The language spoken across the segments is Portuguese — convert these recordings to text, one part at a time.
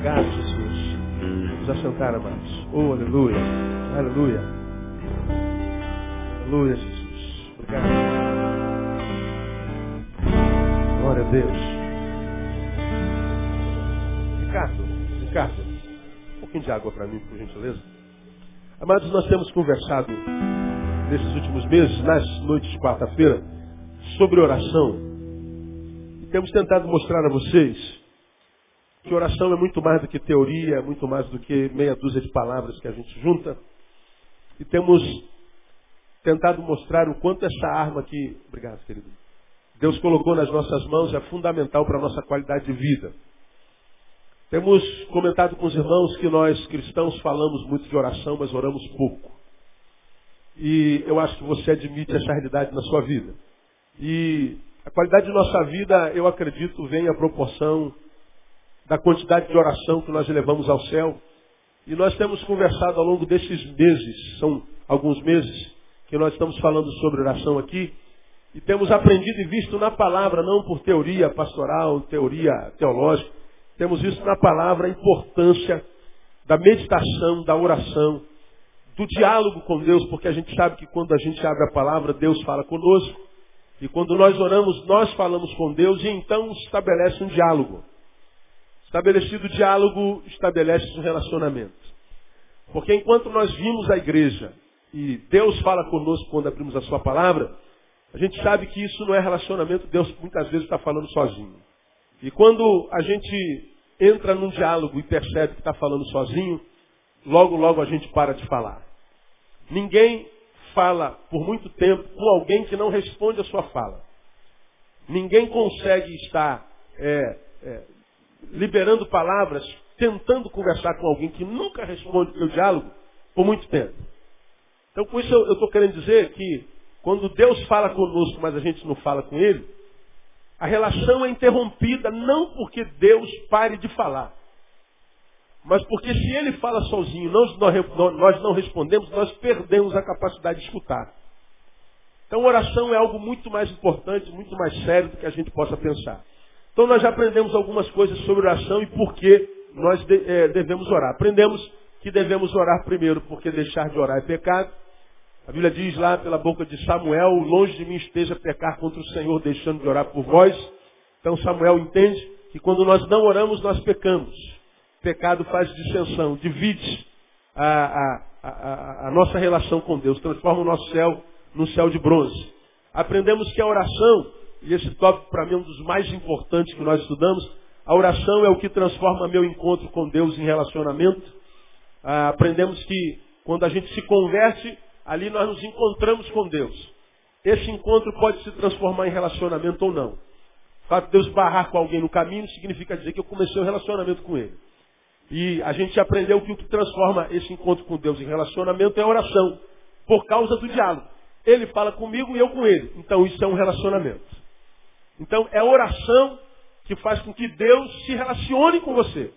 Obrigado, Jesus. Vamos assentar, amados. Oh, aleluia. Aleluia. Aleluia, Jesus. Obrigado. Glória a Deus. Ricardo, Ricardo, um pouquinho de água para mim, por gentileza. Amados, nós temos conversado nesses últimos meses, nas noites de quarta-feira, sobre oração. E temos tentado mostrar a vocês que oração é muito mais do que teoria, é muito mais do que meia dúzia de palavras que a gente junta. E temos tentado mostrar o quanto essa arma que, obrigado, querido, Deus colocou nas nossas mãos é fundamental para a nossa qualidade de vida. Temos comentado com os irmãos que nós cristãos falamos muito de oração, mas oramos pouco. E eu acho que você admite essa realidade na sua vida. E a qualidade de nossa vida, eu acredito, vem à proporção da quantidade de oração que nós levamos ao céu. E nós temos conversado ao longo desses meses, são alguns meses, que nós estamos falando sobre oração aqui, e temos aprendido e visto na palavra, não por teoria pastoral, teoria teológica, temos visto na palavra a importância da meditação, da oração, do diálogo com Deus, porque a gente sabe que quando a gente abre a palavra, Deus fala conosco. E quando nós oramos, nós falamos com Deus e então estabelece um diálogo. Estabelecido o diálogo, estabelece um relacionamento. Porque enquanto nós vimos a igreja e Deus fala conosco quando abrimos a sua palavra, a gente sabe que isso não é relacionamento, Deus muitas vezes está falando sozinho. E quando a gente entra num diálogo e percebe que está falando sozinho, logo, logo a gente para de falar. Ninguém fala por muito tempo com alguém que não responde a sua fala. Ninguém consegue estar é, é, liberando palavras, tentando conversar com alguém que nunca responde o seu diálogo por muito tempo. Então, com isso, eu estou querendo dizer que quando Deus fala conosco, mas a gente não fala com Ele, a relação é interrompida não porque Deus pare de falar, mas porque se Ele fala sozinho, nós, nós não respondemos, nós perdemos a capacidade de escutar. Então, oração é algo muito mais importante, muito mais sério do que a gente possa pensar. Então, nós já aprendemos algumas coisas sobre oração e por que nós é, devemos orar. Aprendemos que devemos orar primeiro, porque deixar de orar é pecado. A Bíblia diz lá pela boca de Samuel, longe de mim esteja pecar contra o Senhor, deixando de orar por vós. Então Samuel entende que quando nós não oramos, nós pecamos. Pecado faz dissensão, divide a, a, a, a nossa relação com Deus, transforma o nosso céu num céu de bronze. Aprendemos que a oração, e esse tópico para mim é um dos mais importantes que nós estudamos, a oração é o que transforma meu encontro com Deus em relacionamento. Ah, aprendemos que quando a gente se converte, ali nós nos encontramos com Deus. Esse encontro pode se transformar em relacionamento ou não. O fato de Deus barrar com alguém no caminho significa dizer que eu comecei um relacionamento com Ele. E a gente aprendeu que o que transforma esse encontro com Deus em relacionamento é a oração, por causa do diálogo. Ele fala comigo e eu com ele. Então isso é um relacionamento. Então é oração que faz com que Deus se relacione com você.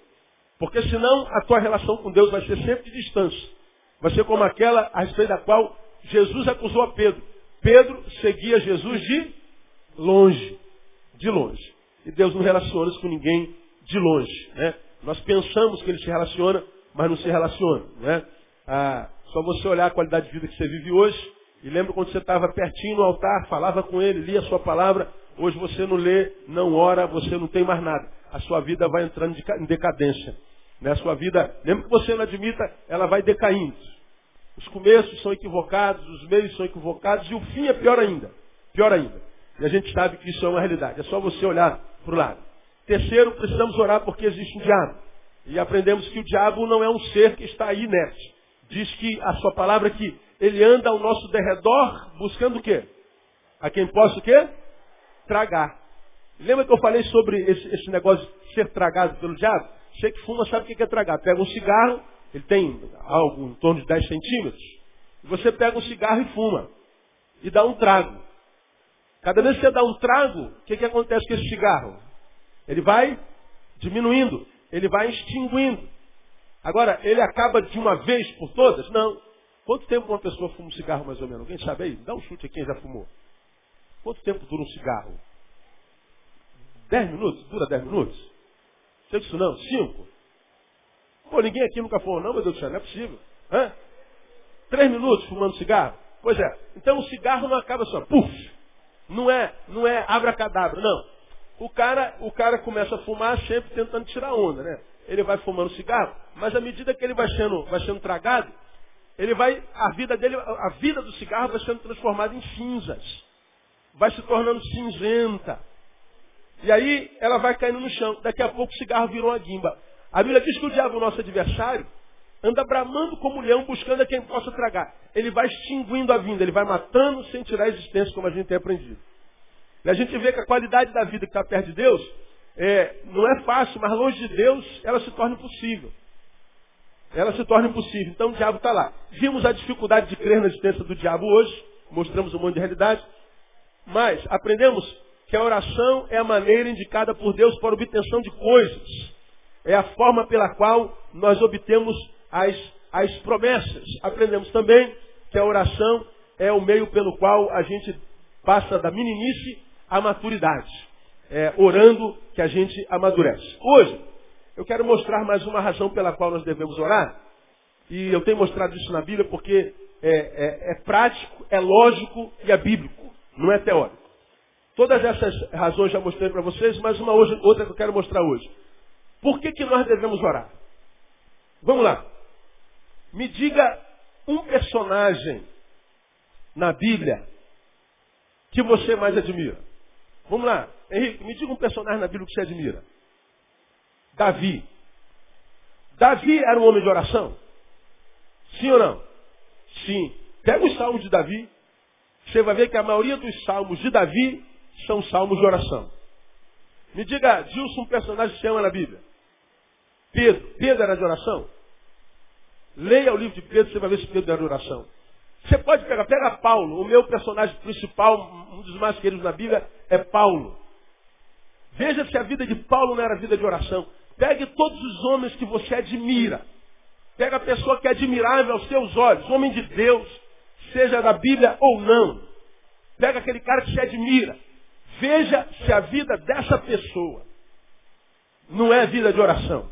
Porque senão a tua relação com Deus vai ser sempre de distância. Vai ser como aquela a respeito da qual Jesus acusou a Pedro. Pedro seguia Jesus de longe. De longe. E Deus não relaciona-se com ninguém de longe. Né? Nós pensamos que ele se relaciona, mas não se relaciona. Né? Ah, só você olhar a qualidade de vida que você vive hoje. E lembra quando você estava pertinho no altar, falava com ele, lia a sua palavra. Hoje você não lê, não ora, você não tem mais nada. A sua vida vai entrando em decadência. Né? A sua vida, mesmo que você não admita, ela vai decaindo. Os começos são equivocados, os meios são equivocados e o fim é pior ainda. Pior ainda. E a gente sabe que isso é uma realidade. É só você olhar para o lado. Terceiro, precisamos orar porque existe um diabo. E aprendemos que o diabo não é um ser que está aí inerte. Diz que a sua palavra é que ele anda ao nosso derredor buscando o quê? A quem possa o quê? Tragar. Lembra que eu falei sobre esse, esse negócio de ser tragado pelo diabo? Você que fuma sabe o que é tragar. Pega um cigarro, ele tem algo em torno de 10 centímetros. Você pega um cigarro e fuma. E dá um trago. Cada vez que você dá um trago, o que, que acontece com esse cigarro? Ele vai diminuindo, ele vai extinguindo. Agora, ele acaba de uma vez por todas? Não. Quanto tempo uma pessoa fuma um cigarro mais ou menos? Alguém sabe aí? Dá um chute aqui quem já fumou. Quanto tempo dura um cigarro? Dez minutos? Dura dez minutos? Sei disso não? Cinco? Pô, ninguém aqui nunca fumou, não, meu Deus do céu, não é possível. Hã? Três minutos fumando cigarro? Pois é. Então o cigarro não acaba só, puf. Não é, não é abracadabra, não. O cara, o cara começa a fumar sempre tentando tirar onda, né? Ele vai fumando cigarro, mas à medida que ele vai sendo, vai sendo tragado, ele vai, a vida dele, a vida do cigarro vai sendo transformada em cinzas. Vai se tornando cinzenta. E aí ela vai caindo no chão. Daqui a pouco o cigarro virou uma guimba. A Bíblia diz que o diabo, nosso adversário, anda bramando como leão, buscando a quem possa tragar. Ele vai extinguindo a vinda, ele vai matando sem tirar a existência, como a gente tem aprendido. E a gente vê que a qualidade da vida que está perto de Deus é, não é fácil, mas longe de Deus ela se torna impossível. Ela se torna impossível. Então o diabo está lá. Vimos a dificuldade de crer na existência do diabo hoje, mostramos um monte de realidade, mas aprendemos que a oração é a maneira indicada por Deus para obtenção de coisas. É a forma pela qual nós obtemos as, as promessas. Aprendemos também que a oração é o meio pelo qual a gente passa da meninice à maturidade. É, orando que a gente amadurece. Hoje, eu quero mostrar mais uma razão pela qual nós devemos orar. E eu tenho mostrado isso na Bíblia porque é, é, é prático, é lógico e é bíblico, não é teórico. Todas essas razões já mostrei para vocês, mas uma outra que eu quero mostrar hoje. Por que, que nós devemos orar? Vamos lá. Me diga um personagem na Bíblia que você mais admira. Vamos lá. Henrique, me diga um personagem na Bíblia que você admira. Davi. Davi era um homem de oração? Sim ou não? Sim. Pega os salmos de Davi. Você vai ver que a maioria dos salmos de Davi são salmos de oração. Me diga, Dilson, um personagem que se ama na Bíblia. Pedro. Pedro era de oração? Leia o livro de Pedro, você vai ver se Pedro era de oração. Você pode pegar, pega Paulo. O meu personagem principal, um dos mais queridos na Bíblia, é Paulo. Veja se a vida de Paulo não era vida de oração. Pegue todos os homens que você admira. Pega a pessoa que é admirável aos seus olhos, homem de Deus, seja da Bíblia ou não. Pega aquele cara que se admira. Veja se a vida dessa pessoa não é vida de oração.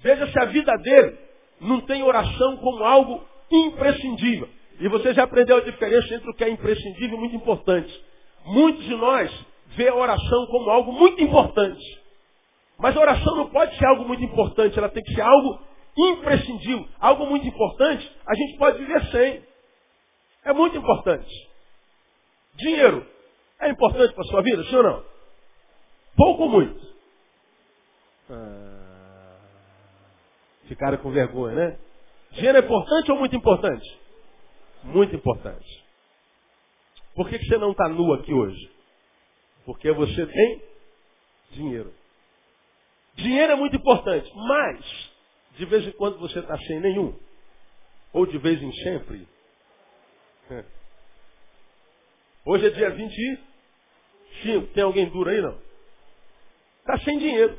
Veja se a vida dele não tem oração como algo imprescindível. E você já aprendeu a diferença entre o que é imprescindível e muito importante. Muitos de nós vê a oração como algo muito importante. Mas a oração não pode ser algo muito importante, ela tem que ser algo imprescindível. Algo muito importante, a gente pode viver sem. É muito importante. Dinheiro é importante para a sua vida, sim ou não? Pouco ou muito? Ah, ficaram com vergonha, né? Dinheiro é importante ou muito importante? Muito importante. Por que, que você não está nu aqui hoje? Porque você tem dinheiro. Dinheiro é muito importante, mas de vez em quando você está sem nenhum. Ou de vez em sempre. Hoje é dia 25. Tem alguém duro aí, não? Está sem dinheiro.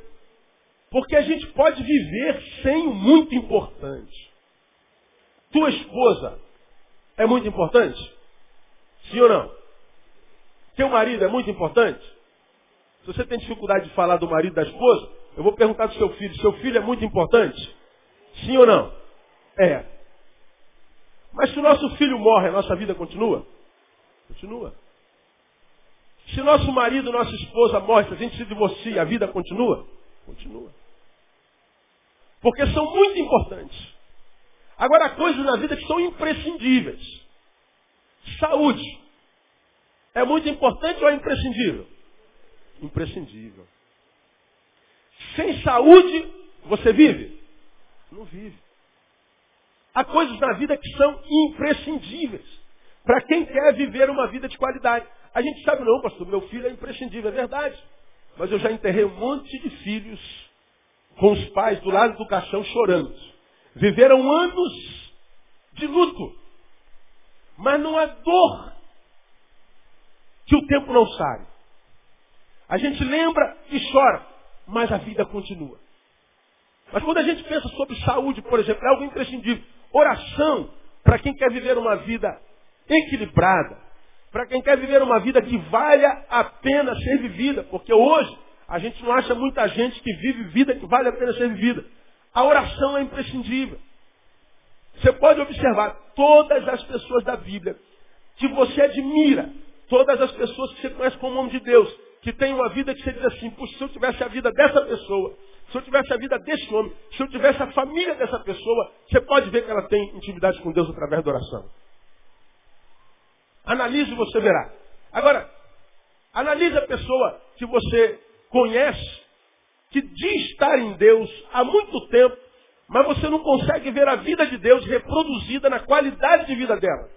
Porque a gente pode viver sem muito importante. Tua esposa é muito importante? Sim ou não? Teu marido é muito importante? Se você tem dificuldade de falar do marido da esposa, eu vou perguntar do seu filho. Seu filho é muito importante? Sim ou não? É. Mas se o nosso filho morre, a nossa vida continua? Continua. Se nosso marido, nossa esposa morre, se a gente se divorcia, a vida continua? Continua. Porque são muito importantes. Agora, há coisas na vida que são imprescindíveis. Saúde. É muito importante ou é imprescindível? Imprescindível. Sem saúde, você vive? Não vive. Há coisas na vida que são imprescindíveis. Para quem quer viver uma vida de qualidade. A gente sabe, não, pastor, meu filho é imprescindível, é verdade. Mas eu já enterrei um monte de filhos com os pais do lado do caixão chorando. Viveram anos de luto. Mas não há dor que o tempo não sabe. A gente lembra e chora, mas a vida continua. Mas quando a gente pensa sobre saúde, por exemplo, é algo imprescindível. Oração, para quem quer viver uma vida equilibrada, para quem quer viver uma vida que valha a pena ser vivida, porque hoje a gente não acha muita gente que vive vida que vale a pena ser vivida. A oração é imprescindível. Você pode observar todas as pessoas da Bíblia que você admira, todas as pessoas que você conhece como homem de Deus, que tem uma vida que você diz assim, se eu tivesse a vida dessa pessoa, se eu tivesse a vida desse homem, se eu tivesse a família dessa pessoa, você pode ver que ela tem intimidade com Deus através da oração. Analise e você verá. Agora, analise a pessoa que você conhece, que diz estar em Deus há muito tempo, mas você não consegue ver a vida de Deus reproduzida na qualidade de vida dela.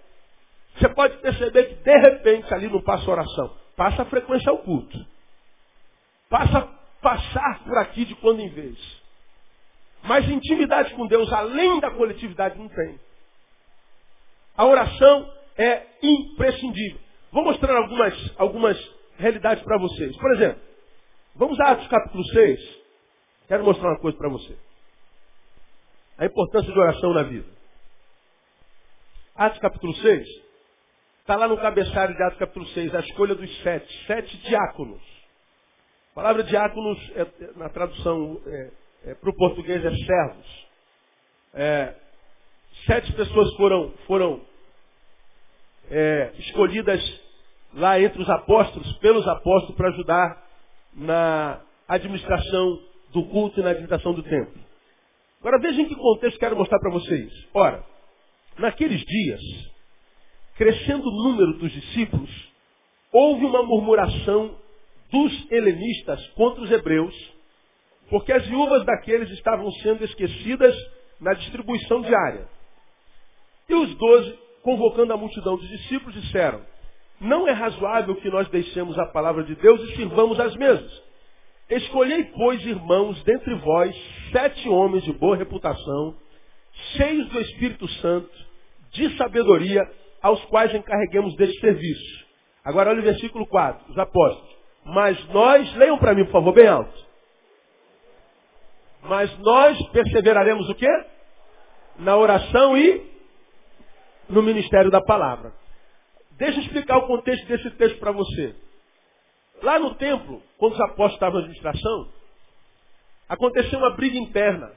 Você pode perceber que de repente ali não passa oração, passa a frequência ao culto. Passa passar por aqui de quando em vez. Mas intimidade com Deus, além da coletividade, não tem. A oração é imprescindível. Vou mostrar algumas, algumas realidades para vocês. Por exemplo, vamos a Atos capítulo 6. Quero mostrar uma coisa para você. A importância de oração na vida. Atos capítulo 6. Está lá no cabeçalho de Atos capítulo 6, a escolha dos sete. Sete diáconos. A palavra diáconos, é, é na tradução é, é, para o português, é servos. É, sete pessoas foram, foram escolhidas lá entre os apóstolos, pelos apóstolos, para ajudar na administração do culto e na administração do templo. Agora vejam que contexto quero mostrar para vocês. Ora, naqueles dias, crescendo o número dos discípulos, houve uma murmuração dos helenistas contra os hebreus, porque as viúvas daqueles estavam sendo esquecidas na distribuição diária. E os doze, convocando a multidão dos discípulos, disseram, não é razoável que nós deixemos a palavra de Deus e sirvamos as mesmas. Escolhei, pois, irmãos, dentre vós, sete homens de boa reputação, cheios do Espírito Santo, de sabedoria, aos quais encarreguemos deste serviço. Agora olha o versículo 4, os apóstolos. Mas nós, leiam para mim, por favor, bem alto. Mas nós perseveraremos o quê? Na oração e no ministério da palavra. Deixa eu explicar o contexto desse texto para você. Lá no templo, quando os apóstolos estavam na administração, aconteceu uma briga interna.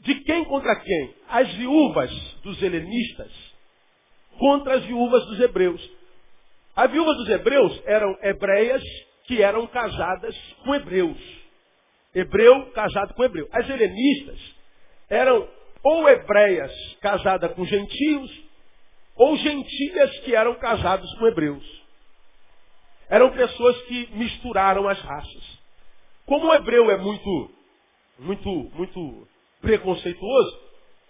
De quem contra quem? As viúvas dos helenistas contra as viúvas dos hebreus. As viúvas dos hebreus eram hebreias que eram casadas com hebreus. Hebreu casado com hebreu. As helenistas eram ou hebreias casadas com gentios, ou gentilhas que eram casados com hebreus. Eram pessoas que misturaram as raças. Como o hebreu é muito, muito, muito preconceituoso,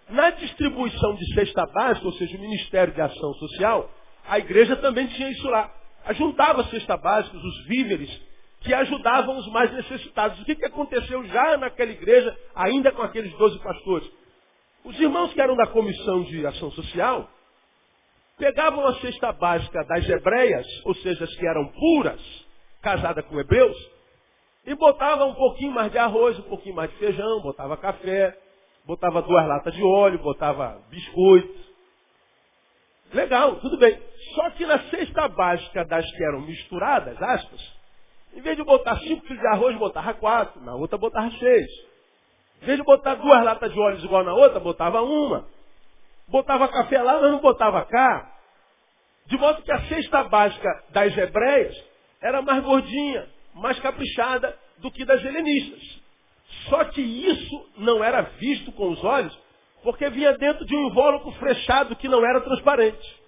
na distribuição de cesta básica, ou seja, o Ministério de Ação Social, a igreja também tinha isso lá. Ajuntava a cesta básica, os víveres, que ajudavam os mais necessitados. O que, que aconteceu já naquela igreja, ainda com aqueles doze pastores? Os irmãos que eram da comissão de ação social, pegavam a cesta básica das hebreias, ou seja, as que eram puras, casadas com hebreus, e botava um pouquinho mais de arroz, um pouquinho mais de feijão, botava café, botava duas latas de óleo, botava biscoito. Legal, tudo bem. Só que na cesta básica das que eram misturadas, aspas, em vez de botar cinco quilos de arroz, botava quatro, na outra botava seis. Em vez de botar duas latas de óleo igual na outra, botava uma. Botava café lá, mas não botava cá. De modo que a cesta básica das hebreias era mais gordinha, mais caprichada do que das helenistas. Só que isso não era visto com os olhos, porque vinha dentro de um invólucro fechado que não era transparente.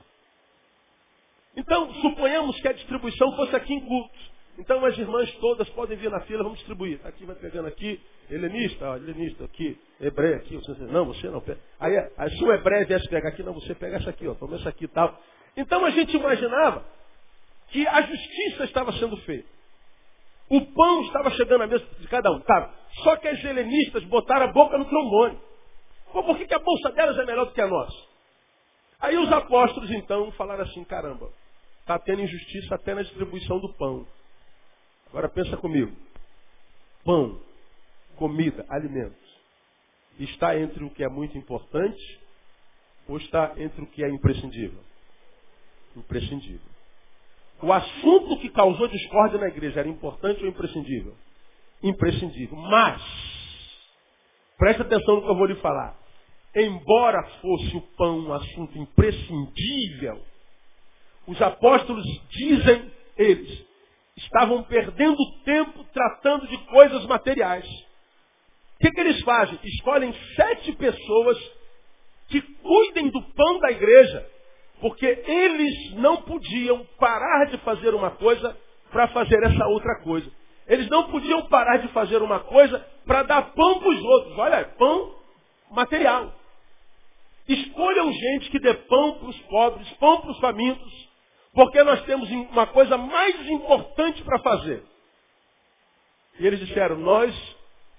Então, suponhamos que a distribuição fosse aqui em culto. Então as irmãs todas podem vir na fila, vamos distribuir. Aqui vai pegando aqui, helenista, helenista aqui, hebreu aqui. Você, não, você não pega. Aí, aí se o hebreu viesse pegar aqui, não, você pega essa aqui, ó, toma essa aqui e tal. Então a gente imaginava que a justiça estava sendo feita. O pão estava chegando à mesa de cada um. Tá. Só que as helenistas botaram a boca no trombone. Pô, por que, que a bolsa delas é melhor do que a nossa? Aí os apóstolos então falaram assim, caramba, está tendo injustiça até na distribuição do pão. Agora pensa comigo. Pão, comida, alimentos. Está entre o que é muito importante ou está entre o que é imprescindível? Imprescindível. O assunto que causou discórdia na igreja era importante ou imprescindível? Imprescindível. Mas, Preste atenção no que eu vou lhe falar. Embora fosse o pão um assunto imprescindível, os apóstolos dizem, eles, estavam perdendo tempo tratando de coisas materiais. O que, que eles fazem? Escolhem sete pessoas que cuidem do pão da igreja, porque eles não podiam parar de fazer uma coisa para fazer essa outra coisa. Eles não podiam parar de fazer uma coisa para dar pão para os outros. Olha, pão material. Escolham gente que dê pão para os pobres, pão para os famintos, porque nós temos uma coisa mais importante para fazer. E eles disseram, nós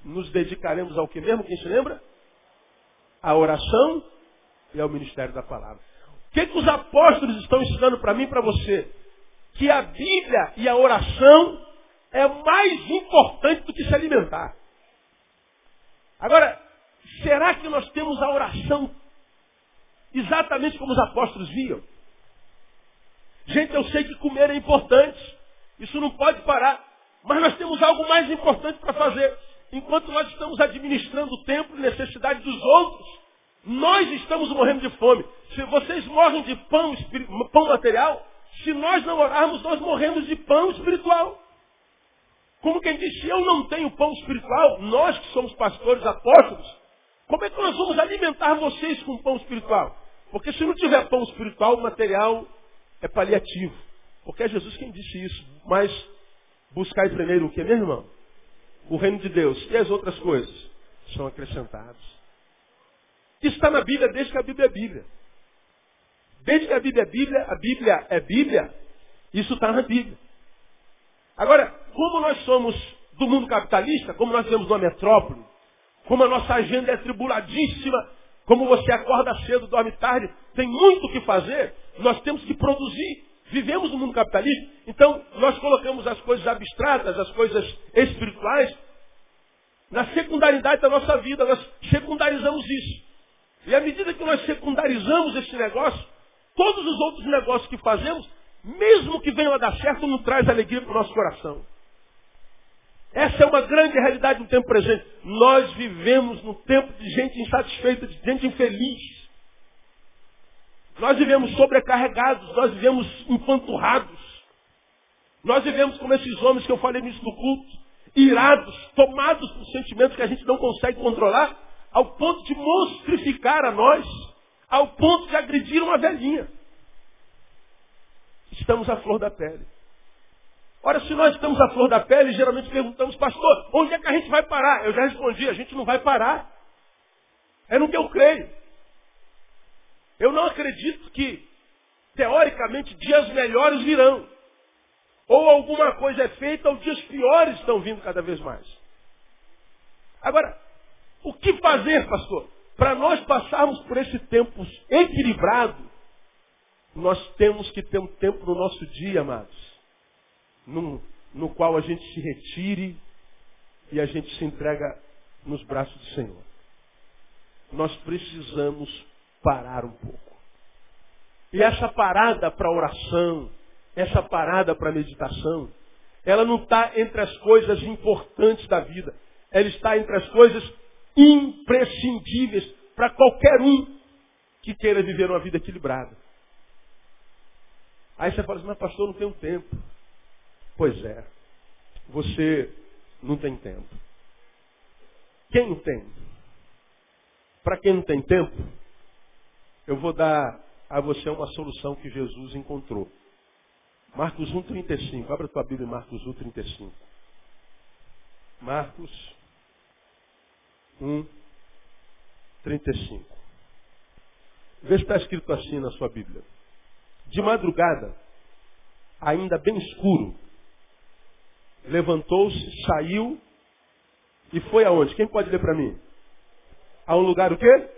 nos dedicaremos ao que mesmo? Quem se lembra? A oração e ao ministério da palavra. O que, que os apóstolos estão ensinando para mim e para você? Que a Bíblia e a oração é mais importante do que se alimentar. Agora, será que nós temos a oração exatamente como os apóstolos viam? Gente, eu sei que comer é importante. Isso não pode parar. Mas nós temos algo mais importante para fazer. Enquanto nós estamos administrando o tempo e necessidade dos outros, nós estamos morrendo de fome. Se vocês morrem de pão, pão material, se nós não orarmos, nós morremos de pão espiritual. Como quem disse, eu não tenho pão espiritual, nós que somos pastores apóstolos, como é que nós vamos alimentar vocês com pão espiritual? Porque se não tiver pão espiritual, material é paliativo. Porque é Jesus quem disse isso. Mas buscai primeiro o que, meu irmão? O reino de Deus. E as outras coisas são acrescentadas. Isso está na Bíblia desde que a Bíblia é Bíblia. Desde que a Bíblia é Bíblia, a Bíblia é Bíblia, isso está na Bíblia. Agora, como nós somos do mundo capitalista, como nós vivemos numa metrópole, como a nossa agenda é tribuladíssima, como você acorda cedo, dorme tarde, tem muito o que fazer, nós temos que produzir. Vivemos no mundo capitalista, então nós colocamos as coisas abstratas, as coisas espirituais, na secundaridade da nossa vida, nós secundarizamos isso. E à medida que nós secundarizamos esse negócio, todos os outros negócios que fazemos, mesmo que venham a dar certo, não traz alegria para o nosso coração. Essa é uma grande realidade no tempo presente. Nós vivemos no tempo de gente insatisfeita, de gente infeliz. Nós vivemos sobrecarregados, nós vivemos empanturrados. Nós vivemos como esses homens que eu falei nisso do culto, irados, tomados por sentimentos que a gente não consegue controlar, ao ponto de monstrificar a nós, ao ponto de agredir uma velhinha. Estamos à flor da pele. Ora, se nós estamos à flor da pele, geralmente perguntamos, pastor, onde é que a gente vai parar? Eu já respondi, a gente não vai parar. É no que eu creio. Eu não acredito que, teoricamente, dias melhores virão. Ou alguma coisa é feita, ou dias piores estão vindo cada vez mais. Agora, o que fazer, pastor? Para nós passarmos por esse tempo equilibrado, nós temos que ter um tempo no nosso dia, amados, no, no qual a gente se retire e a gente se entrega nos braços do Senhor. Nós precisamos parar um pouco. E essa parada para oração, essa parada para meditação, ela não está entre as coisas importantes da vida. Ela está entre as coisas imprescindíveis para qualquer um que queira viver uma vida equilibrada. Aí você fala assim, mas pastor, não tenho tempo. Pois é, você não tem tempo. Quem tem? Para quem não tem tempo, eu vou dar a você uma solução que Jesus encontrou. Marcos 1,35. Abra tua Bíblia em Marcos 1,35. Marcos 1,35. Vê se está escrito assim na sua Bíblia. De madrugada, ainda bem escuro, levantou-se, saiu e foi aonde? Quem pode ler para mim? A um lugar o quê?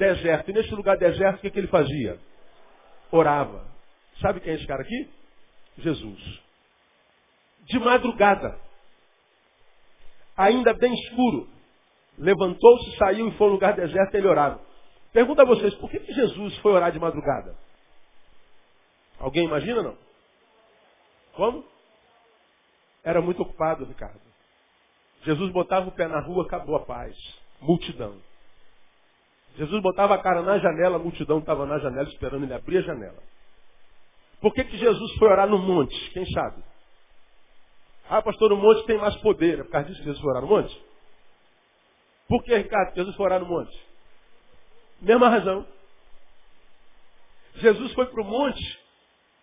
deserto. E nesse lugar deserto, o que, que ele fazia? Orava. Sabe quem é esse cara aqui? Jesus. De madrugada, ainda bem escuro, levantou-se, saiu e foi ao lugar deserto e ele orava. Pergunta a vocês, por que, que Jesus foi orar de madrugada? Alguém imagina não? Como? Era muito ocupado, Ricardo. Jesus botava o pé na rua, acabou a paz. multidão. Jesus botava a cara na janela, a multidão estava na janela esperando ele abrir a janela. Por que, que Jesus foi orar no monte? Quem sabe? Ah, pastor, no monte tem mais poder. É por causa disso que Jesus foi orar no monte? Por que, Ricardo, Jesus foi orar no monte? Mesma razão. Jesus foi para o monte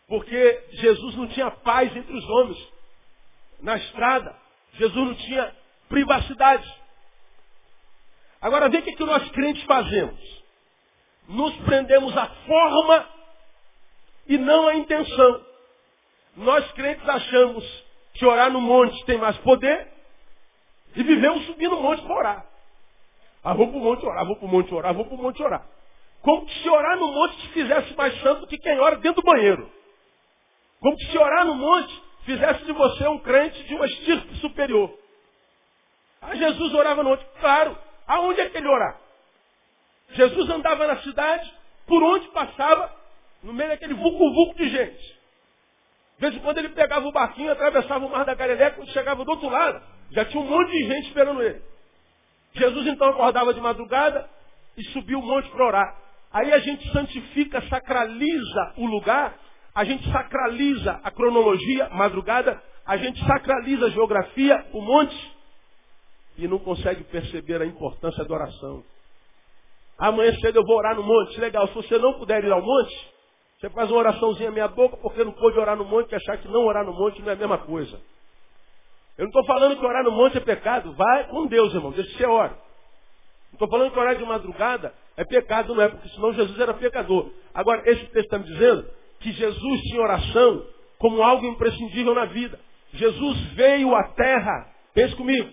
porque Jesus não tinha paz entre os homens. Na estrada, Jesus não tinha privacidade. Agora vê o que, que nós crentes fazemos. Nos prendemos à forma e não à intenção. Nós crentes achamos que orar no monte tem mais poder e vivemos subindo o monte para orar. Ah, vou para o monte orar, vou para o monte orar, vou para o monte orar. Como se orar no monte te fizesse mais santo que quem ora dentro do banheiro. Como se orar no monte fizesse de você um crente de uma estirpe superior. Jesus orava no monte. Claro. Aonde é que ele orava? Jesus andava na cidade, por onde passava, no meio daquele vulco-vulco de gente. De vez em quando ele pegava o barquinho, atravessava o mar da Galileia, quando chegava do outro lado, já tinha um monte de gente esperando ele. Jesus então acordava de madrugada e subia o monte para orar. Aí a gente santifica, sacraliza o lugar, a gente sacraliza a cronologia, madrugada, a gente sacraliza a geografia, o monte, e não consegue perceber a importância da oração. Amanhã cedo eu vou orar no monte. Legal, se você não puder ir ao monte, você faz uma oraçãozinha meia boca, porque não pôde orar no monte, e achar que não orar no monte não é a mesma coisa. Eu não estou falando que orar no monte é pecado. Vai com Deus, irmão. Deixa você ora. Não estou falando que orar de madrugada é pecado, não é, porque senão Jesus era pecador. Agora, esse texto está me dizendo que Jesus tinha oração como algo imprescindível na vida. Jesus veio à terra, pense comigo,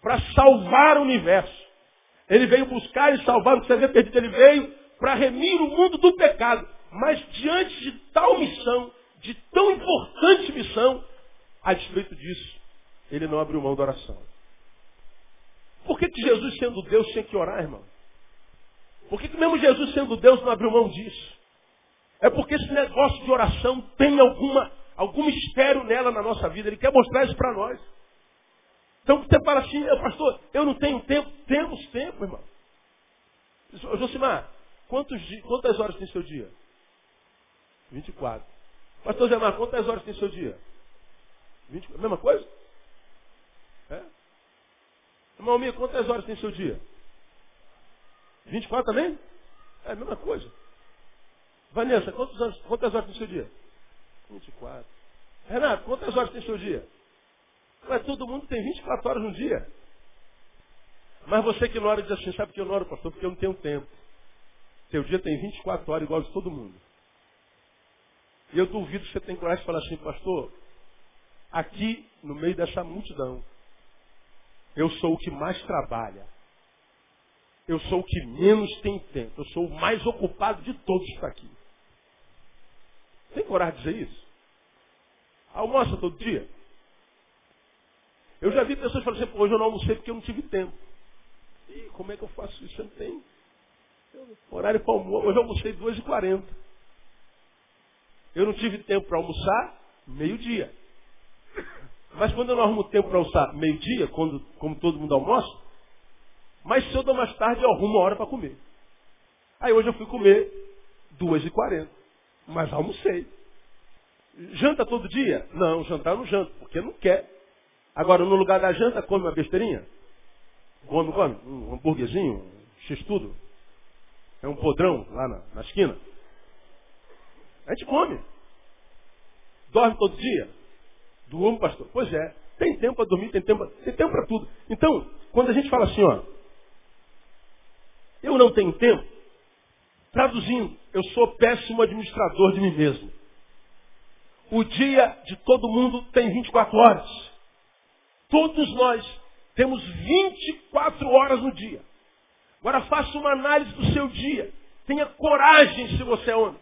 para salvar o universo. Ele veio buscar e salvar o que você perdido. Ele veio para remir o mundo do pecado. Mas diante de tal missão, de tão importante missão, a despeito disso, ele não abriu mão da oração. Por que, que Jesus, sendo Deus, tinha que orar, irmão? Por que, que mesmo Jesus, sendo Deus, não abriu mão disso? É porque esse negócio de oração tem alguma, algum mistério nela na nossa vida. Ele quer mostrar isso para nós. Então você fala assim, pastor, eu não tenho tempo. Temos tempo, irmão. Josimar, quantos, quantas horas tem seu dia? 24. Pastor Zé Mar, quantas horas tem seu dia? 20, mesma coisa? É? Irmão Mir, quantas horas tem seu dia? 24 também? É a mesma coisa. Vanessa, quantos anos, quantas horas tem seu dia? 24. Renato, quantas horas tem seu dia? Mas todo mundo tem 24 horas no dia. Mas você que não ora diz assim, sabe que eu não oro, pastor, porque eu não tenho tempo. Seu dia tem 24 horas igual de todo mundo. E eu duvido que você tenha coragem de falar assim, pastor, aqui no meio dessa multidão, eu sou o que mais trabalha. Eu sou o que menos tem tempo. Eu sou o mais ocupado de todos que está aqui. Tem coragem de dizer isso? Almoça todo dia? Eu já vi pessoas falando assim, hoje eu não almocei porque eu não tive tempo. E como é que eu faço isso? Eu não tenho. Horário para almoço. Hoje eu almocei 2h40. Eu não tive tempo para almoçar, meio-dia. Mas quando eu não arrumo tempo para almoçar meio-dia, quando, como todo mundo almoça, mais cedo ou mais tarde eu arrumo uma hora para comer. Aí hoje eu fui comer 2h40. Mas almocei. Janta todo dia? Não, jantar não janto, porque não quer. Agora, no lugar da janta, come uma besteirinha? Come, come? Um hambúrguerzinho, um x-tudo? É um podrão lá na, na esquina? A gente come. Dorme todo dia? Durmo, pastor? Pois é. Tem tempo para dormir, tem tempo, tem tempo para tudo. Então, quando a gente fala assim, ó, eu não tenho tempo, traduzindo, eu sou péssimo administrador de mim mesmo. O dia de todo mundo tem 24 horas. Todos nós temos 24 horas no dia. Agora faça uma análise do seu dia. Tenha coragem se você é homem.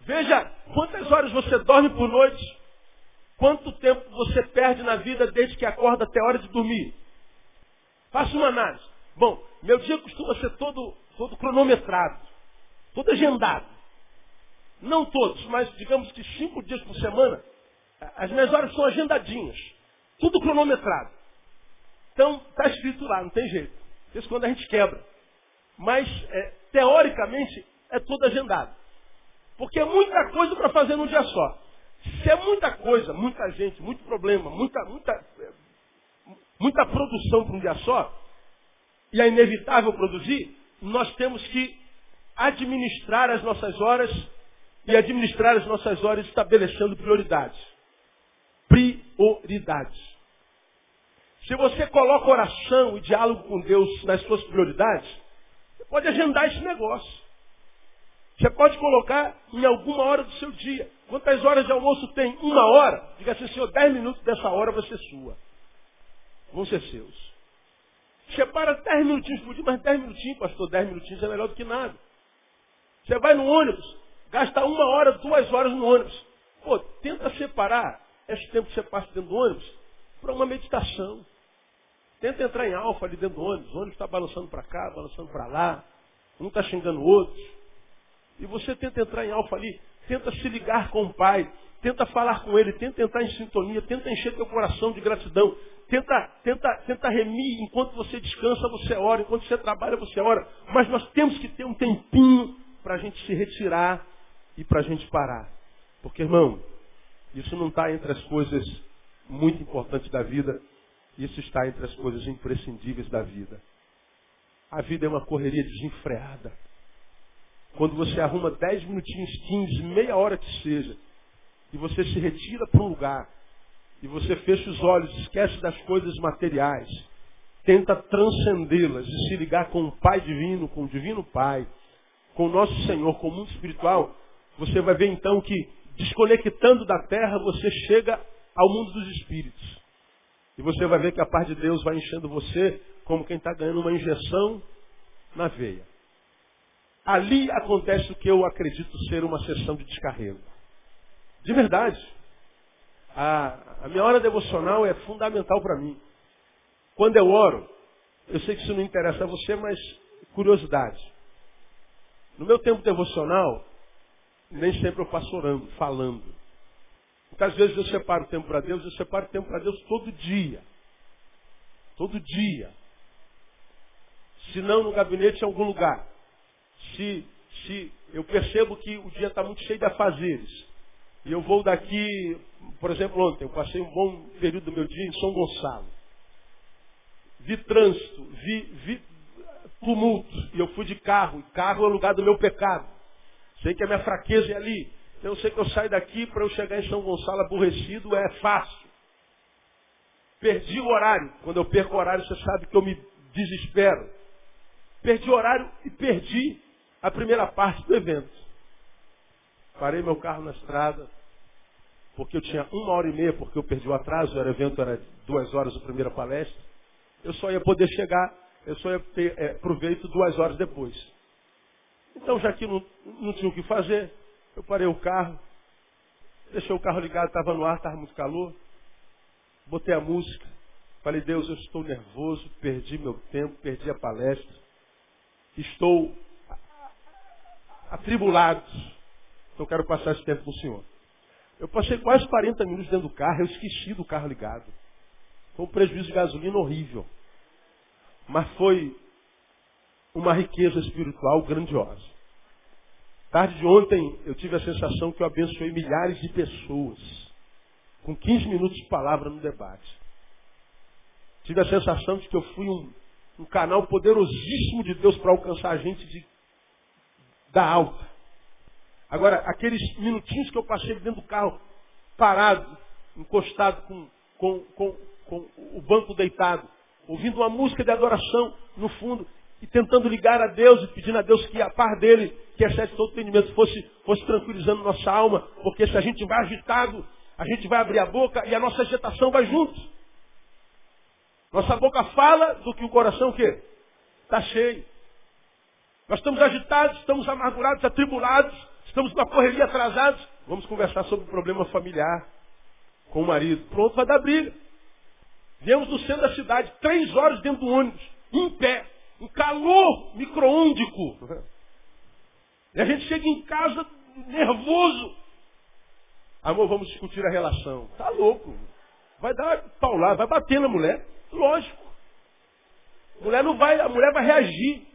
Veja quantas horas você dorme por noite. Quanto tempo você perde na vida desde que acorda até a hora de dormir. Faça uma análise. Bom, meu dia costuma ser todo, todo cronometrado, todo agendado. Não todos, mas digamos que cinco dias por semana, as minhas horas são agendadinhas. Tudo cronometrado. Então, está escrito lá, não tem jeito. Isso quando a gente quebra. Mas, é, teoricamente, é tudo agendado. Porque é muita coisa para fazer num dia só. Se é muita coisa, muita gente, muito problema, muita, muita, muita produção para um dia só, e é inevitável produzir, nós temos que administrar as nossas horas e administrar as nossas horas estabelecendo prioridades. Prioridades. Se você coloca oração e diálogo com Deus nas suas prioridades, você pode agendar esse negócio. Você pode colocar em alguma hora do seu dia. Quantas horas de almoço tem? Uma hora? Diga assim, Senhor, dez minutos dessa hora vai ser sua. Vão ser seus. Separa dez minutinhos por dia, mas dez minutinhos, pastor, dez minutinhos é melhor do que nada. Você vai no ônibus, gasta uma hora, duas horas no ônibus. Pô, tenta separar esse tempo que você passa dentro do ônibus para uma meditação. Tenta entrar em alfa ali dentro do ônibus. O ônibus está balançando para cá, balançando para lá. Um está xingando o outro. E você tenta entrar em alfa ali, tenta se ligar com o Pai, tenta falar com Ele, tenta entrar em sintonia, tenta encher teu coração de gratidão, tenta, tenta, tenta remir, enquanto você descansa, você ora, enquanto você trabalha, você ora. Mas nós temos que ter um tempinho para a gente se retirar e para a gente parar. Porque, irmão, isso não está entre as coisas muito importantes da vida, isso está entre as coisas imprescindíveis da vida. A vida é uma correria desenfreada. Quando você arruma 10 minutinhos, 15, meia hora que seja, e você se retira para um lugar, e você fecha os olhos, esquece das coisas materiais, tenta transcendê-las e se ligar com o Pai Divino, com o Divino Pai, com o nosso Senhor, com o mundo espiritual, você vai ver então que, desconectando da terra, você chega ao mundo dos espíritos. E você vai ver que a paz de Deus vai enchendo você como quem está ganhando uma injeção na veia. Ali acontece o que eu acredito ser uma sessão de descarrego. De verdade. A, a minha hora devocional é fundamental para mim. Quando eu oro, eu sei que isso não interessa a você, mas curiosidade. No meu tempo devocional, nem sempre eu passo orando, falando. Muitas vezes eu separo tempo para Deus, eu separo tempo para Deus todo dia. Todo dia. Se não no gabinete, em algum lugar se, se eu percebo que o dia está muito cheio de afazeres, e eu vou daqui, por exemplo, ontem, eu passei um bom período do meu dia em São Gonçalo. Vi trânsito, vi, vi tumulto, e eu fui de carro, e carro é o lugar do meu pecado. Sei que a minha fraqueza é ali. Então eu sei que eu saio daqui para eu chegar em São Gonçalo aborrecido é fácil. Perdi o horário. Quando eu perco o horário, você sabe que eu me desespero. Perdi o horário e perdi a primeira parte do evento. Parei meu carro na estrada, porque eu tinha uma hora e meia, porque eu perdi o atraso, o evento era duas horas a primeira palestra. Eu só ia poder chegar, eu só ia ter é, proveito duas horas depois. Então, já que não, não tinha o que fazer, eu parei o carro, deixei o carro ligado, estava no ar, estava muito calor, botei a música, falei, Deus, eu estou nervoso, perdi meu tempo, perdi a palestra, estou atribulados. Então quero passar esse tempo com o Senhor. Eu passei quase 40 minutos dentro do carro, eu esqueci do carro ligado. Foi um prejuízo de gasolina horrível. Mas foi uma riqueza espiritual grandiosa. Tarde de ontem eu tive a sensação que eu abençoei milhares de pessoas com 15 minutos de palavra no debate. Tive a sensação de que eu fui um, um canal poderosíssimo de Deus para alcançar a gente de da alta. Agora, aqueles minutinhos que eu passei dentro do carro, parado, encostado com, com, com, com o banco deitado, ouvindo uma música de adoração no fundo, e tentando ligar a Deus e pedindo a Deus que a par dele, que excede todo entendimento, fosse, fosse tranquilizando nossa alma, porque se a gente vai agitado, a gente vai abrir a boca e a nossa agitação vai junto. Nossa boca fala do que o coração o quê? Está cheio. Nós estamos agitados, estamos amargurados, atribulados, estamos com a correria atrasados. Vamos conversar sobre o problema familiar com o marido. Pronto, vai dar briga. Viemos do centro da cidade, três horas dentro do ônibus, em pé, um calor microôndico. E a gente chega em casa nervoso. Amor, vamos discutir a relação. Tá louco. Vai dar paulada, vai bater na mulher. Lógico. A mulher não vai, a mulher vai reagir.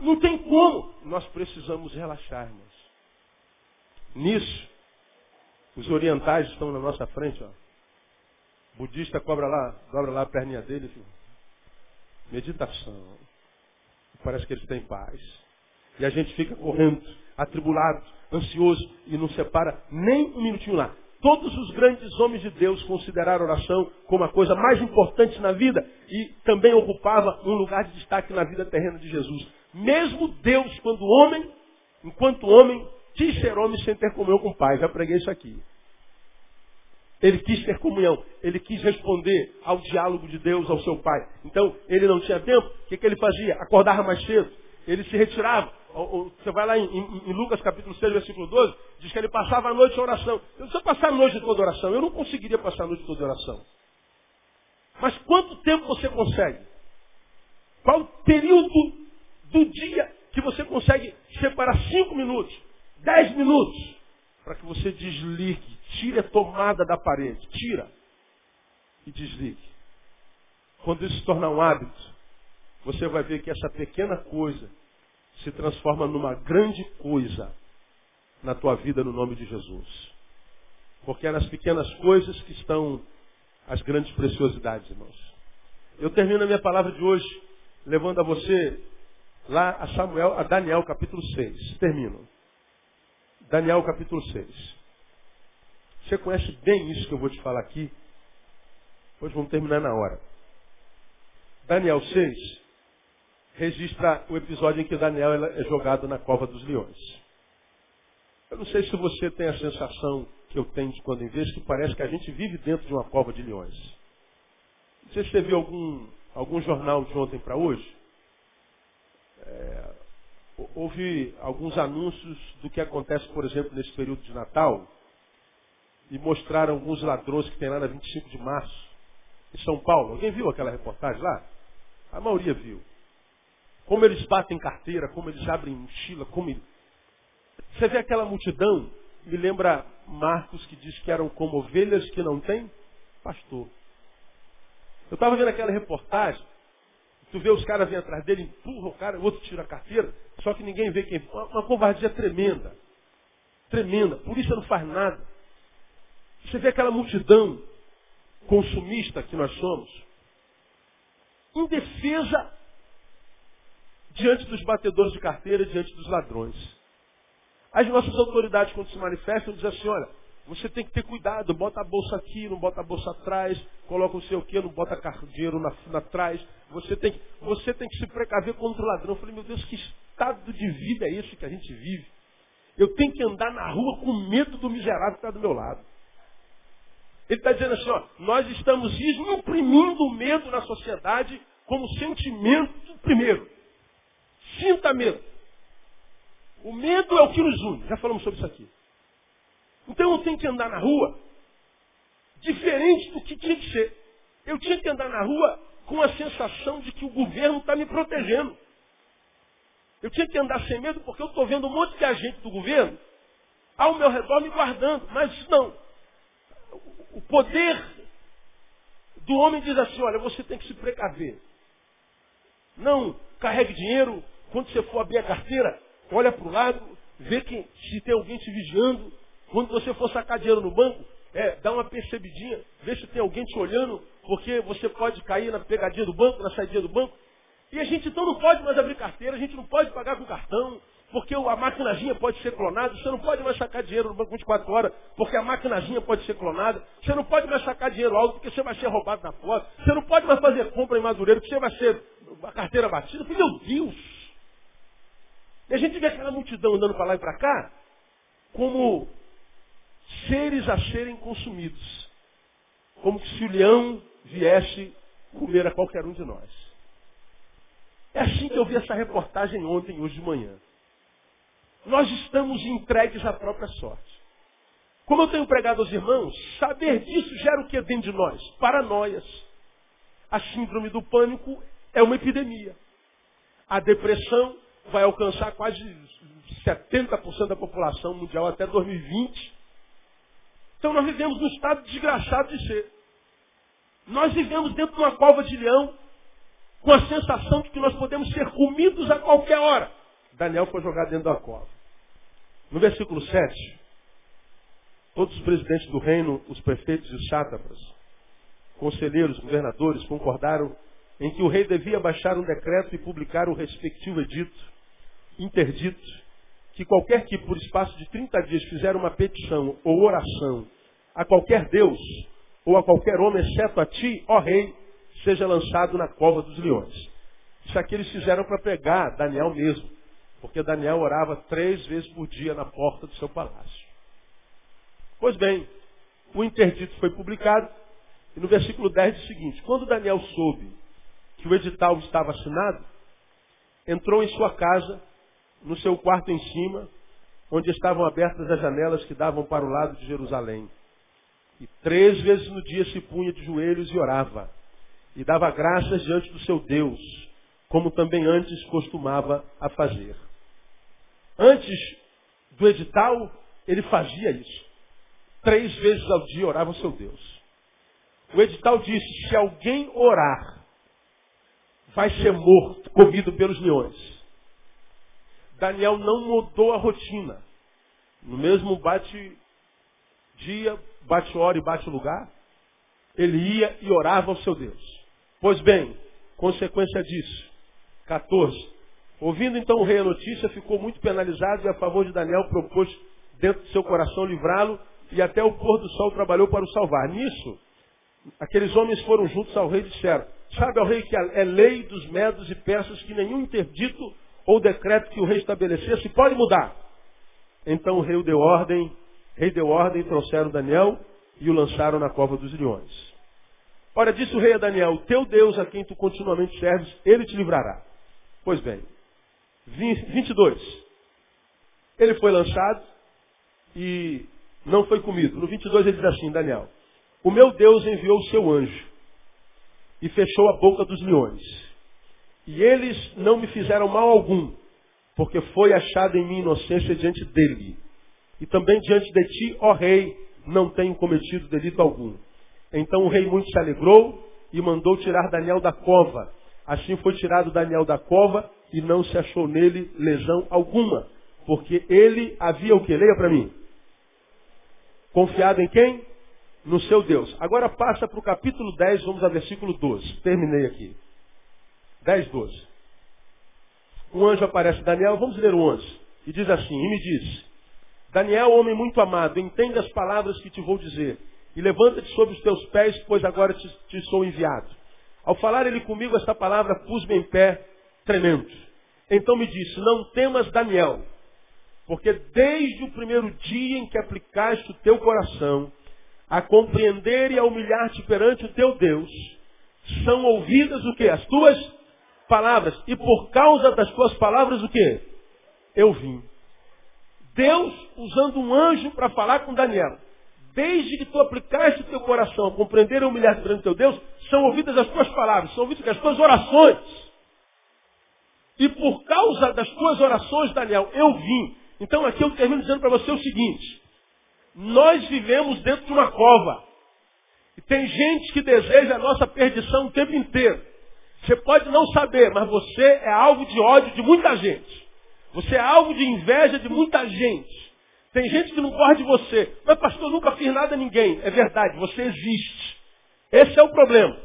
Não tem como. Nós precisamos relaxar, irmãos. Nisso, os orientais estão na nossa frente, ó. Budista cobra lá, dobra lá a perninha dele, filho. Meditação. Parece que eles têm paz. E a gente fica correndo, atribulado, ansioso e não separa nem um minutinho lá. Todos os grandes homens de Deus consideraram a oração como a coisa mais importante na vida e também ocupava um lugar de destaque na vida terrena de Jesus. Mesmo Deus, quando homem, enquanto homem, quis ser homem sem ter comunhão com o Pai. Já preguei isso aqui. Ele quis ter comunhão. Ele quis responder ao diálogo de Deus, ao seu Pai. Então, ele não tinha tempo. O que, que ele fazia? Acordava mais cedo. Ele se retirava. Você vai lá em, em, em, Lucas capítulo 6, versículo 12, diz que ele passava a noite em oração. Eu, se eu passar a noite toda oração, eu não conseguiria passar a noite toda oração. Mas quanto tempo você consegue? Qual o período do dia que você consegue separar cinco minutos, dez minutos, para que você desligue, tire a tomada da parede, tira e desligue. Quando isso se tornar um hábito, você vai ver que essa pequena coisa se transforma numa grande coisa na tua vida no nome de Jesus. Porque é nas pequenas coisas que estão as grandes preciosidades, irmãos. Eu termino a minha palavra de hoje levando a você lá a Samuel, a Daniel capítulo 6. Termino. Daniel capítulo 6. Você conhece bem isso que eu vou te falar aqui. Hoje vamos terminar na hora. Daniel 6 registra o episódio em que Daniel é jogado na cova dos leões. Eu não sei se você tem a sensação que eu tenho de quando em vez, que parece que a gente vive dentro de uma cova de leões. Você viu algum, algum jornal de ontem para hoje. É, houve alguns anúncios do que acontece, por exemplo, nesse período de Natal. E mostraram alguns ladrões que tem lá na 25 de março, em São Paulo. Alguém viu aquela reportagem lá? A maioria viu. Como eles batem carteira, como eles abrem mochila, como. Você vê aquela multidão, me lembra Marcos que diz que eram como ovelhas que não têm pastor. Eu estava vendo aquela reportagem, tu vê os caras vêm atrás dele, empurra o cara, o outro tira a carteira, só que ninguém vê quem. Uma, uma covardia tremenda. Tremenda. Isso não faz nada. Você vê aquela multidão consumista que nós somos, indefesa diante dos batedores de carteira, diante dos ladrões. As nossas autoridades, quando se manifestam, dizem assim, olha, você tem que ter cuidado, bota a bolsa aqui, não bota a bolsa atrás, coloca o seu quê, não bota dinheiro na, na trás. Você tem, você tem que se precaver contra o ladrão. Eu falei, meu Deus, que estado de vida é esse que a gente vive? Eu tenho que andar na rua com medo do miserável que está do meu lado. Ele está dizendo assim, ó, nós estamos imprimindo o medo na sociedade como sentimento primeiro. Sinta medo. O medo é o que nos une. Já falamos sobre isso aqui. Então eu tenho que andar na rua diferente do que tinha que ser. Eu tinha que andar na rua com a sensação de que o governo está me protegendo. Eu tinha que andar sem medo porque eu estou vendo um monte de agente do governo ao meu redor me guardando. Mas não. O poder do homem diz assim, olha, você tem que se precaver. Não carregue dinheiro, quando você for abrir a carteira, olha para o lado, vê que, se tem alguém te vigiando. Quando você for sacar dinheiro no banco, é, dá uma percebidinha, vê se tem alguém te olhando, porque você pode cair na pegadinha do banco, na saída do banco. E a gente então não pode mais abrir carteira, a gente não pode pagar com cartão, porque a maquinazinha pode ser clonada, você não pode mais sacar dinheiro no banco 24 horas, porque a maquinazinha pode ser clonada, você não pode mais sacar dinheiro alto, porque você vai ser roubado na foto, você não pode mais fazer compra em Madureira, porque você vai ser a carteira batida. Meu Deus! E a gente vê aquela multidão andando para lá e para cá como seres a serem consumidos. Como se o leão viesse comer a qualquer um de nós. É assim que eu vi essa reportagem ontem, hoje de manhã. Nós estamos entregues à própria sorte. Como eu tenho pregado aos irmãos, saber disso gera o que dentro de nós? Paranoias. A síndrome do pânico é uma epidemia. A depressão vai alcançar quase 70% da população mundial até 2020. Então nós vivemos num estado desgraçado de ser. Nós vivemos dentro de uma cova de leão, com a sensação de que nós podemos ser comidos a qualquer hora. Daniel foi jogado dentro da cova. No versículo 7, todos os presidentes do reino, os prefeitos e os sátrapas, conselheiros, governadores, concordaram em que o rei devia baixar um decreto e publicar o respectivo edito, interdito, que qualquer que por espaço de 30 dias fizer uma petição ou oração a qualquer Deus ou a qualquer homem, exceto a ti, ó rei, seja lançado na cova dos leões. Isso aqui eles fizeram para pegar Daniel mesmo, porque Daniel orava três vezes por dia na porta do seu palácio. Pois bem, o interdito foi publicado, e no versículo 10 diz o seguinte, quando Daniel soube que o edital estava assinado, entrou em sua casa, no seu quarto em cima, onde estavam abertas as janelas que davam para o lado de Jerusalém. E três vezes no dia se punha de joelhos e orava. E dava graças diante do seu Deus, como também antes costumava a fazer. Antes do edital, ele fazia isso. Três vezes ao dia orava o seu Deus. O edital disse, se alguém orar, vai ser morto, comido pelos leões. Daniel não mudou a rotina. No mesmo bate dia, bate hora e bate lugar, ele ia e orava ao seu Deus. Pois bem, consequência disso. 14. Ouvindo então o rei a notícia, ficou muito penalizado e a favor de Daniel propôs dentro do seu coração livrá-lo e até o pôr do sol trabalhou para o salvar. Nisso, aqueles homens foram juntos ao rei e disseram, sabe ao rei que é lei dos medos e persas que nenhum interdito ou decreto que o rei estabelecesse pode mudar. Então o rei deu ordem rei deu ordem, trouxeram Daniel e o lançaram na cova dos leões. Ora, disse o rei a Daniel, teu Deus a quem tu continuamente serves, ele te livrará. Pois bem, 22. Ele foi lançado e não foi comido. No 22 ele diz assim, Daniel, o meu Deus enviou o seu anjo e fechou a boca dos leões. E eles não me fizeram mal algum, porque foi achada em mim inocência diante dele. E também diante de ti, ó rei, não tenho cometido delito algum. Então o rei muito se alegrou e mandou tirar Daniel da cova. Assim foi tirado Daniel da cova e não se achou nele lesão alguma. Porque ele havia o que? Leia para mim. Confiado em quem? No seu Deus. Agora passa para o capítulo 10, vamos ao versículo 12. Terminei aqui. 10, 12. Um anjo aparece Daniel, vamos ler o 11. E diz assim, e me diz, Daniel, homem muito amado, entende as palavras que te vou dizer. E levanta-te sobre os teus pés, pois agora te, te sou enviado. Ao falar ele comigo esta palavra, pus-me em pé, tremendo. Então me disse, não temas Daniel, porque desde o primeiro dia em que aplicaste o teu coração a compreender e a humilhar-te perante o teu Deus, são ouvidas o que? As tuas palavras. E por causa das tuas palavras o que? Eu vim. Deus usando um anjo para falar com Daniel. Desde que tu aplicaste o teu coração a compreender e humilhar perante teu Deus, são ouvidas as tuas palavras, são ouvidas as tuas orações. E por causa das tuas orações, Daniel, eu vim. Então aqui eu termino dizendo para você o seguinte. Nós vivemos dentro de uma cova. E tem gente que deseja a nossa perdição o tempo inteiro. Você pode não saber, mas você é alvo de ódio de muita gente. Você é alvo de inveja de muita gente. Tem gente que não gosta de você. Mas pastor, nunca fiz nada a ninguém. É verdade, você existe. Esse é o problema.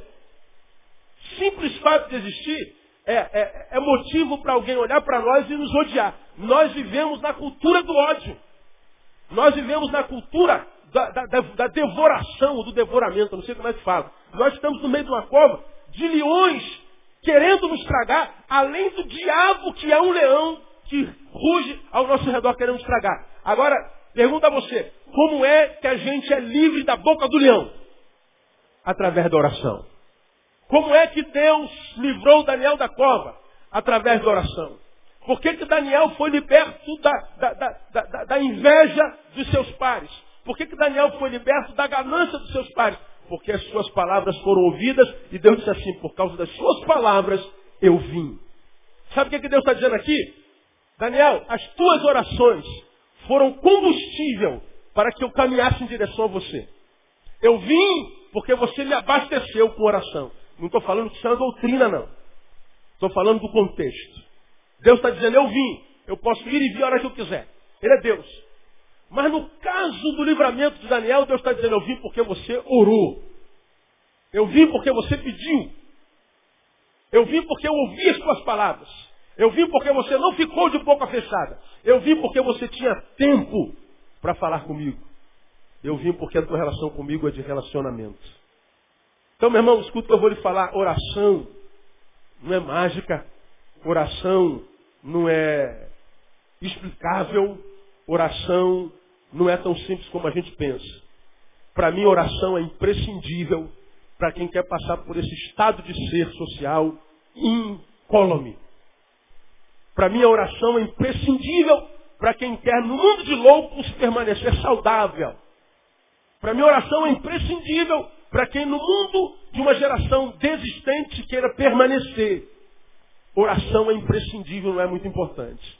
Simples fato de existir é, é, é motivo para alguém olhar para nós e nos odiar. Nós vivemos na cultura do ódio. Nós vivemos na cultura da, da, da, devoração, do devoramento, não sei como é que fala. Nós estamos no meio de uma cova de leões querendo nos tragar, além do diabo que é um leão que ruge ao nosso redor querendo estragar. Agora, pergunta a você, como é que a gente é livre da boca do leão? Através da oração. Como é que Deus livrou Daniel da cova? Através da oração. Por que, que Daniel foi liberto da, da, da, da, inveja dos seus pares? Por que, que Daniel foi liberto da ganância dos seus pares? Porque as suas palavras foram ouvidas e Deus disse assim, por causa das suas palavras eu vim. Sabe o que, que Deus está dizendo aqui? Daniel, as tuas orações foram combustível para que eu caminhasse em direção a você. Eu vim porque você me abasteceu com oração. Não estou falando que isso é uma doutrina, não. Estou falando do contexto. Deus está dizendo, eu vim. Eu posso ir e vir a hora que eu quiser. Ele é Deus. Mas no caso do livramento de Daniel, Deus está dizendo, eu vim porque você orou. Eu vim porque você pediu. Eu vim porque eu ouvi as suas palavras. Eu vim porque você não ficou de boca fechada. Eu vim porque você tinha tempo para falar comigo. Eu vim porque a tua relação comigo é de relacionamento. Então, meu irmão, escuta que eu vou lhe falar. Oração não é mágica. Oração não é explicável. Oração não é tão simples como a gente pensa. Para mim, oração é imprescindível para quem quer passar por esse estado de ser social incólume. Para mim, a oração é imprescindível para quem quer, no mundo de loucos, permanecer saudável. Para mim, a oração é imprescindível para quem, no mundo de uma geração desistente, queira permanecer. Oração é imprescindível, não é muito importante.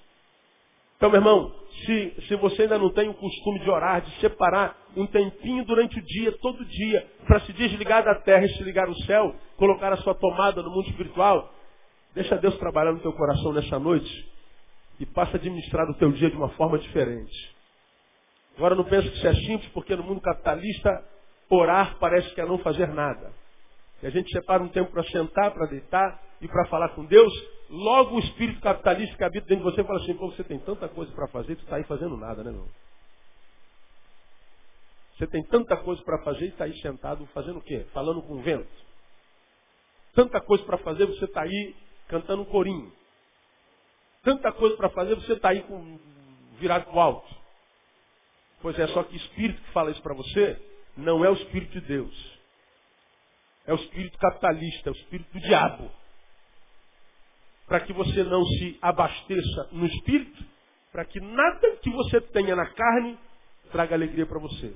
Então, meu irmão, se, se você ainda não tem o costume de orar, de separar um tempinho durante o dia, todo dia, para se desligar da terra e se ligar ao céu, colocar a sua tomada no mundo espiritual, deixa Deus trabalhar no teu coração nessa noite e passa a administrar o teu dia de uma forma diferente. Agora não penso que isso é simples, porque no mundo capitalista, orar parece que é não fazer nada. E a gente separa um tempo para sentar, para deitar e para falar com Deus, Logo o espírito capitalista que habita dentro de você fala assim, pô, você tem tanta coisa para fazer, tu está aí fazendo nada, né, meu? Você tem tanta coisa para fazer e está aí sentado fazendo o quê? Falando com o vento. Tanta coisa para fazer, você está aí cantando um corinho. Tanta coisa para fazer, você está aí com virado para o alto. Pois é, só que espírito que fala isso para você não é o espírito de Deus. É o espírito capitalista, é o espírito do diabo para que você não se abasteça no espírito, para que nada que você tenha na carne traga alegria para você.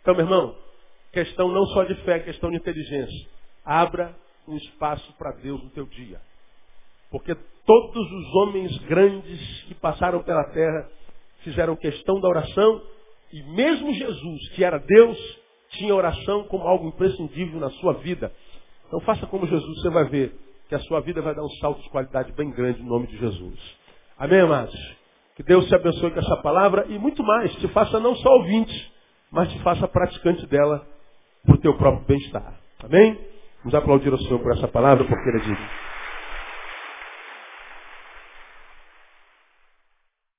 Então, meu irmão, questão não só de fé, questão de inteligência. Abra um espaço para Deus no teu dia. Porque todos os homens grandes que passaram pela terra fizeram questão da oração e mesmo Jesus, que era Deus, tinha oração como algo imprescindível na sua vida. Então faça como Jesus, você vai ver que a sua vida vai dar um salto de qualidade bem grande no nome de Jesus. Amém, amados? Que Deus te abençoe com essa palavra e muito mais, te faça não só ouvinte, mas te faça praticante dela para o teu próprio bem-estar. Amém? Vamos aplaudir o Senhor por essa palavra, porque ele é digno.